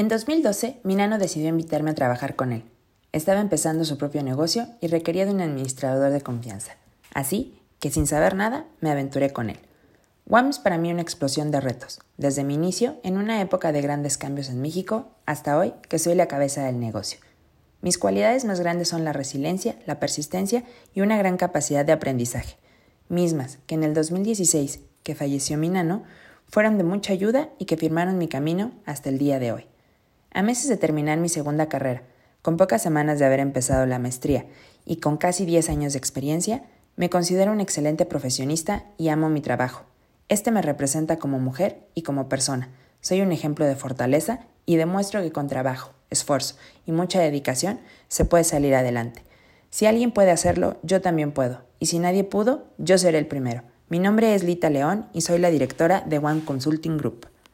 En 2012, Minano decidió invitarme a trabajar con él. Estaba empezando su propio negocio y requería de un administrador de confianza. Así que sin saber nada, me aventuré con él. WAM es para mí una explosión de retos, desde mi inicio en una época de grandes cambios en México hasta hoy que soy la cabeza del negocio. Mis cualidades más grandes son la resiliencia, la persistencia y una gran capacidad de aprendizaje, mismas que en el 2016, que falleció mi nano, fueron de mucha ayuda y que firmaron mi camino hasta el día de hoy. A meses de terminar mi segunda carrera, con pocas semanas de haber empezado la maestría y con casi 10 años de experiencia, me considero un excelente profesionista y amo mi trabajo. Este me representa como mujer y como persona. Soy un ejemplo de fortaleza y demuestro que con trabajo, esfuerzo y mucha dedicación se puede salir adelante. Si alguien puede hacerlo, yo también puedo. Y si nadie pudo, yo seré el primero. Mi nombre es Lita León y soy la directora de One Consulting Group.